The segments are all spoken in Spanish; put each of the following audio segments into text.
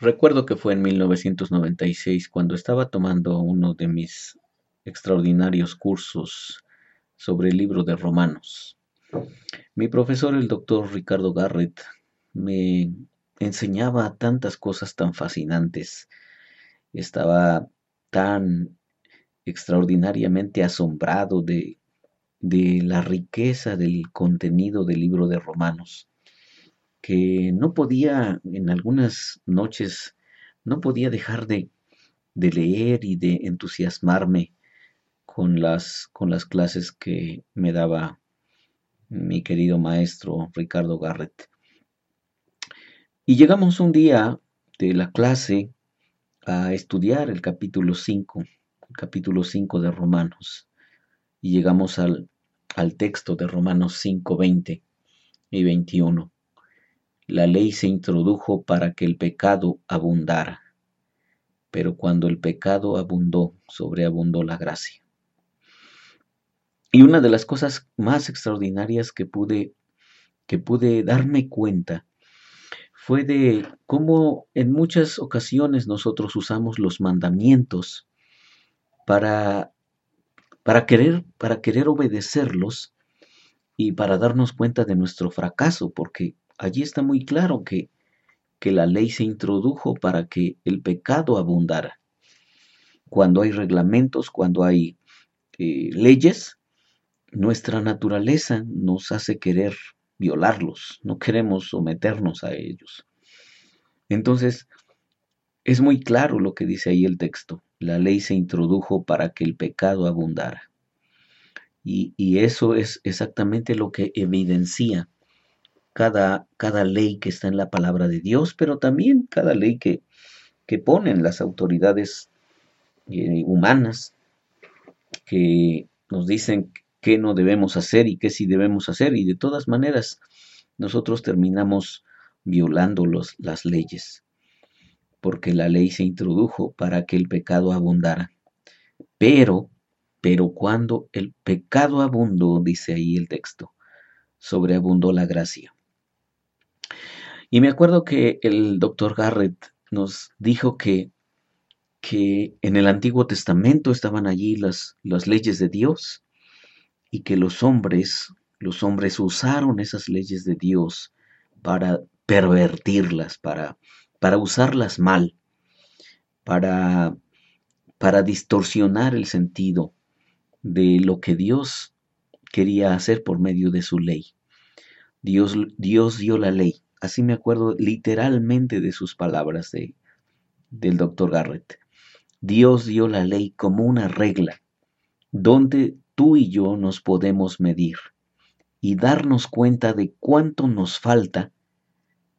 Recuerdo que fue en 1996 cuando estaba tomando uno de mis extraordinarios cursos sobre el libro de Romanos. Mi profesor, el doctor Ricardo Garrett, me enseñaba tantas cosas tan fascinantes. Estaba tan extraordinariamente asombrado de, de la riqueza del contenido del libro de Romanos que no podía, en algunas noches, no podía dejar de, leer y de entusiasmarme con las, con las clases que me daba mi querido maestro Ricardo Garrett. Y llegamos un día de la clase a estudiar el capítulo 5, el capítulo 5 de Romanos. Y llegamos al, al texto de Romanos 5, 20 y 21 la ley se introdujo para que el pecado abundara, pero cuando el pecado abundó, sobreabundó la gracia. Y una de las cosas más extraordinarias que pude, que pude darme cuenta fue de cómo en muchas ocasiones nosotros usamos los mandamientos para, para, querer, para querer obedecerlos y para darnos cuenta de nuestro fracaso, porque allí está muy claro que, que la ley se introdujo para que el pecado abundara. Cuando hay reglamentos, cuando hay eh, leyes, nuestra naturaleza nos hace querer violarlos, no queremos someternos a ellos. Entonces, es muy claro lo que dice ahí el texto. La ley se introdujo para que el pecado abundara. Y, y eso es exactamente lo que evidencia cada, cada ley que está en la palabra de Dios, pero también cada ley que, que ponen las autoridades eh, humanas, que nos dicen qué no debemos hacer y qué sí debemos hacer, y de todas maneras nosotros terminamos violando los, las leyes, porque la ley se introdujo para que el pecado abundara. Pero, pero cuando el pecado abundó, dice ahí el texto, sobreabundó la gracia. Y me acuerdo que el doctor Garrett nos dijo que, que en el Antiguo Testamento estaban allí las, las leyes de Dios y que los hombres, los hombres usaron esas leyes de Dios para pervertirlas, para, para usarlas mal, para, para distorsionar el sentido de lo que Dios quería hacer por medio de su ley. Dios, Dios dio la ley Así me acuerdo literalmente de sus palabras de, del doctor Garrett. Dios dio la ley como una regla donde tú y yo nos podemos medir y darnos cuenta de cuánto nos falta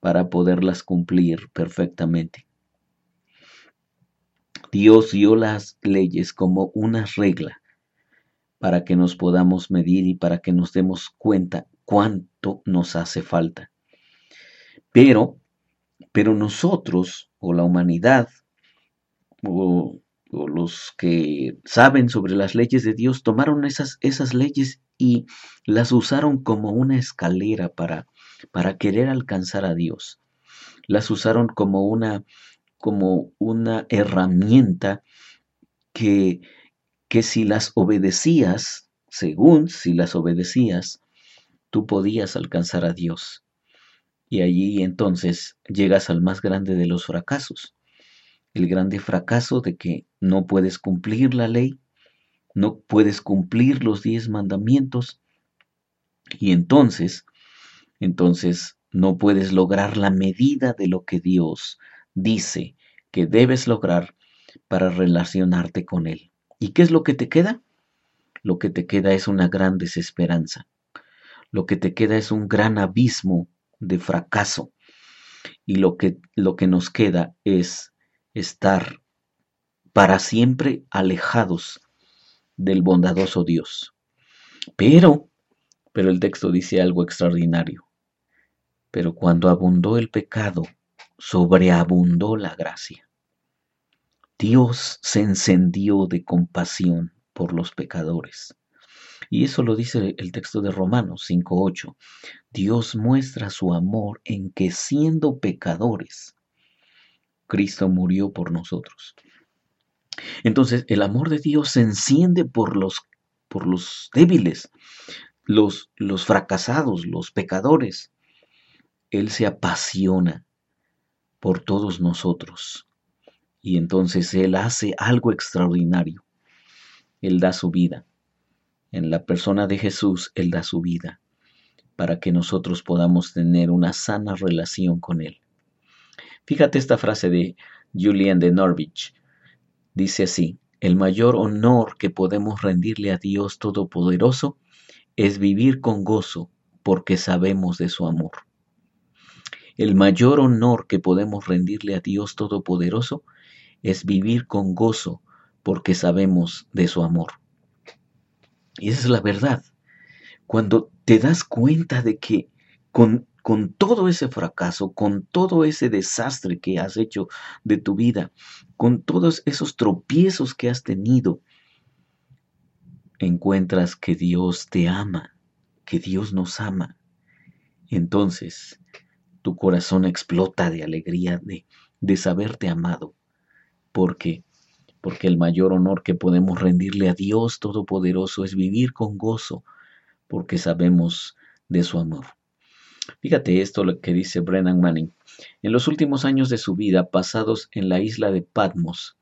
para poderlas cumplir perfectamente. Dios dio las leyes como una regla para que nos podamos medir y para que nos demos cuenta cuánto nos hace falta. Pero, pero nosotros, o la humanidad, o, los que saben sobre las leyes de Dios, tomaron esas, esas leyes y las usaron como una escalera para, para querer alcanzar a Dios. Las usaron como una, como una herramienta que, que si las obedecías, según si las obedecías, tú podías alcanzar a Dios. Y allí entonces llegas al más grande de los fracasos, el grande fracaso de que no puedes cumplir la ley, no puedes cumplir los diez mandamientos y entonces, entonces no puedes lograr la medida de lo que Dios dice que debes lograr para relacionarte con Él. ¿Y qué es lo que te queda? Lo que te queda es una gran desesperanza. Lo que te queda es un gran abismo de fracaso. Y lo que, lo que nos queda es estar para siempre alejados del bondadoso Dios. Pero, pero el texto dice algo extraordinario. Pero cuando abundó el pecado, sobreabundó la gracia. Dios se encendió de compasión por los pecadores. Y eso lo dice el texto de Romanos 5.8. Dios muestra su amor en que siendo pecadores, Cristo murió por nosotros. Entonces, el amor de Dios se enciende por los, por los débiles, los, los fracasados, los pecadores. Él se apasiona por todos nosotros. Y entonces Él hace algo extraordinario. Él da su vida. En la persona de Jesús, Él da su vida para que nosotros podamos tener una sana relación con Él. Fíjate esta frase de Julian de Norwich. Dice así, el mayor honor que podemos rendirle a Dios Todopoderoso es vivir con gozo porque sabemos de su amor. El mayor honor que podemos rendirle a Dios Todopoderoso es vivir con gozo porque sabemos de su amor. Y esa es la verdad. Cuando te das cuenta de que con, con todo ese fracaso, con todo ese desastre que has hecho de tu vida, con todos esos tropiezos que has tenido, encuentras que Dios te ama, que Dios nos ama. Entonces, tu corazón explota de alegría de, de saberte amado, porque porque el mayor honor que podemos rendirle a Dios Todopoderoso es vivir con gozo, porque sabemos de su amor. Fíjate esto lo que dice Brennan Manning. En los últimos años de su vida, pasados en la isla de Patmos,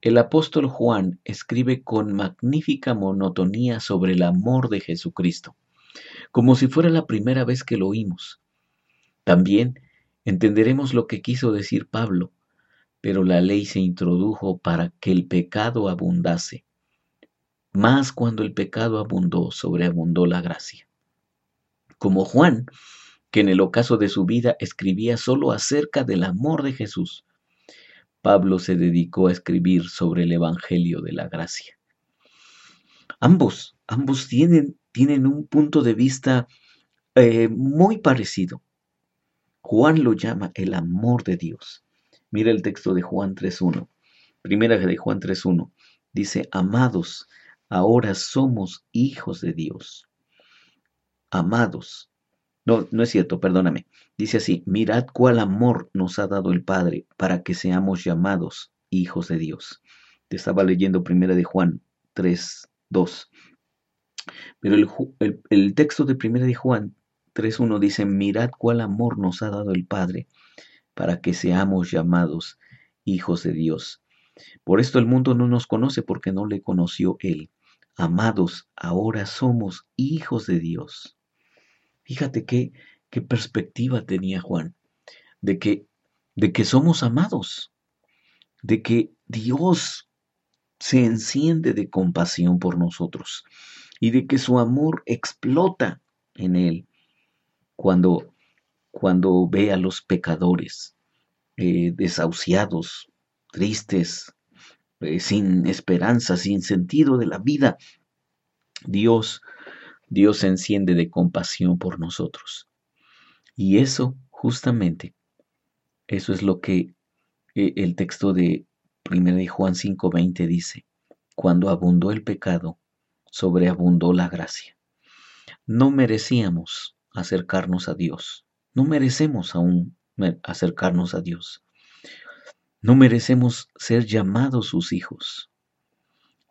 el apóstol Juan escribe con magnífica monotonía sobre el amor de Jesucristo, como si fuera la primera vez que lo oímos. También entenderemos lo que quiso decir Pablo, pero la ley se introdujo para que el pecado abundase. Más cuando el pecado abundó, sobreabundó la gracia. Como Juan, que en el ocaso de su vida escribía solo acerca del amor de Jesús, Pablo se dedicó a escribir sobre el Evangelio de la Gracia. Ambos, ambos tienen, tienen un punto de vista eh, muy parecido. Juan lo llama el amor de Dios. Mira el texto de Juan 3.1. Primera de Juan 3.1. Dice, amados, ahora somos hijos de Dios. Amados, no, no es cierto, perdóname. Dice así, mirad cuál amor nos ha dado el Padre para que seamos llamados hijos de Dios. Te estaba leyendo primera de Juan 3, 2. Pero el texto de primera de Juan 3.1 dice, mirad cuál amor nos ha dado el Padre para que seamos llamados hijos de Dios. Por esto el mundo no nos conoce porque no le conoció Él. Amados, ahora somos hijos de Dios. Fíjate qué, qué perspectiva tenía Juan, de que, de que somos amados, de que Dios se enciende de compasión por nosotros y de que su amor explota en él cuando, cuando ve a los pecadores eh, desahuciados, tristes, eh, sin esperanza, sin sentido de la vida. Dios Dios se enciende de compasión por nosotros. Y eso, justamente, eso es lo que eh, el texto de 1 de Juan 5:20 dice, cuando abundó el pecado, sobreabundó la gracia. No merecíamos acercarnos a Dios, no merecemos aún acercarnos a Dios. No merecemos ser llamados sus hijos.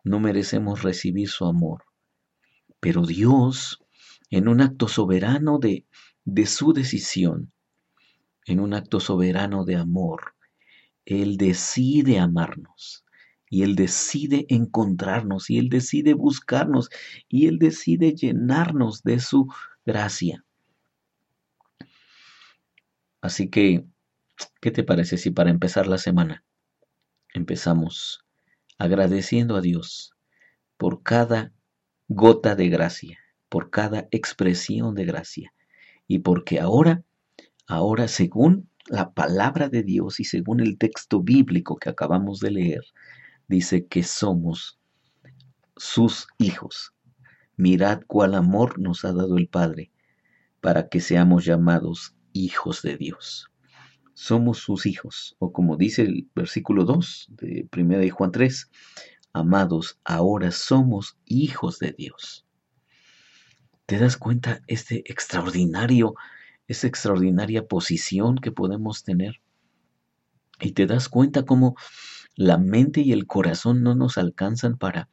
No merecemos recibir su amor. Pero Dios, en un acto soberano de, de su decisión, en un acto soberano de amor, Él decide amarnos y Él decide encontrarnos y Él decide buscarnos y Él decide llenarnos de su gracia. Así que, ¿qué te parece si para empezar la semana empezamos agradeciendo a Dios por cada gota de gracia, por cada expresión de gracia. Y porque ahora, ahora según la palabra de Dios y según el texto bíblico que acabamos de leer, dice que somos sus hijos. Mirad cuál amor nos ha dado el Padre para que seamos llamados hijos de Dios. Somos sus hijos, o como dice el versículo 2 de 1 de Juan 3, Amados, ahora somos hijos de Dios. ¿Te das cuenta este extraordinario, esta extraordinaria posición que podemos tener? Y te das cuenta cómo la mente y el corazón no nos alcanzan para,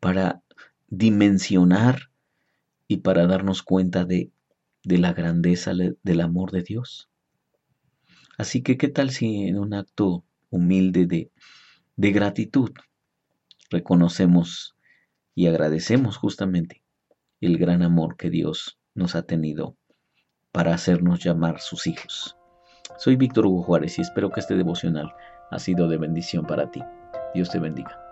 para dimensionar y para darnos cuenta de, de la grandeza del amor de Dios. Así que, ¿qué tal si en un acto humilde de, de gratitud reconocemos y agradecemos justamente el gran amor que Dios nos ha tenido para hacernos llamar sus hijos? Soy Víctor Hugo Juárez y espero que este devocional ha sido de bendición para ti. Dios te bendiga.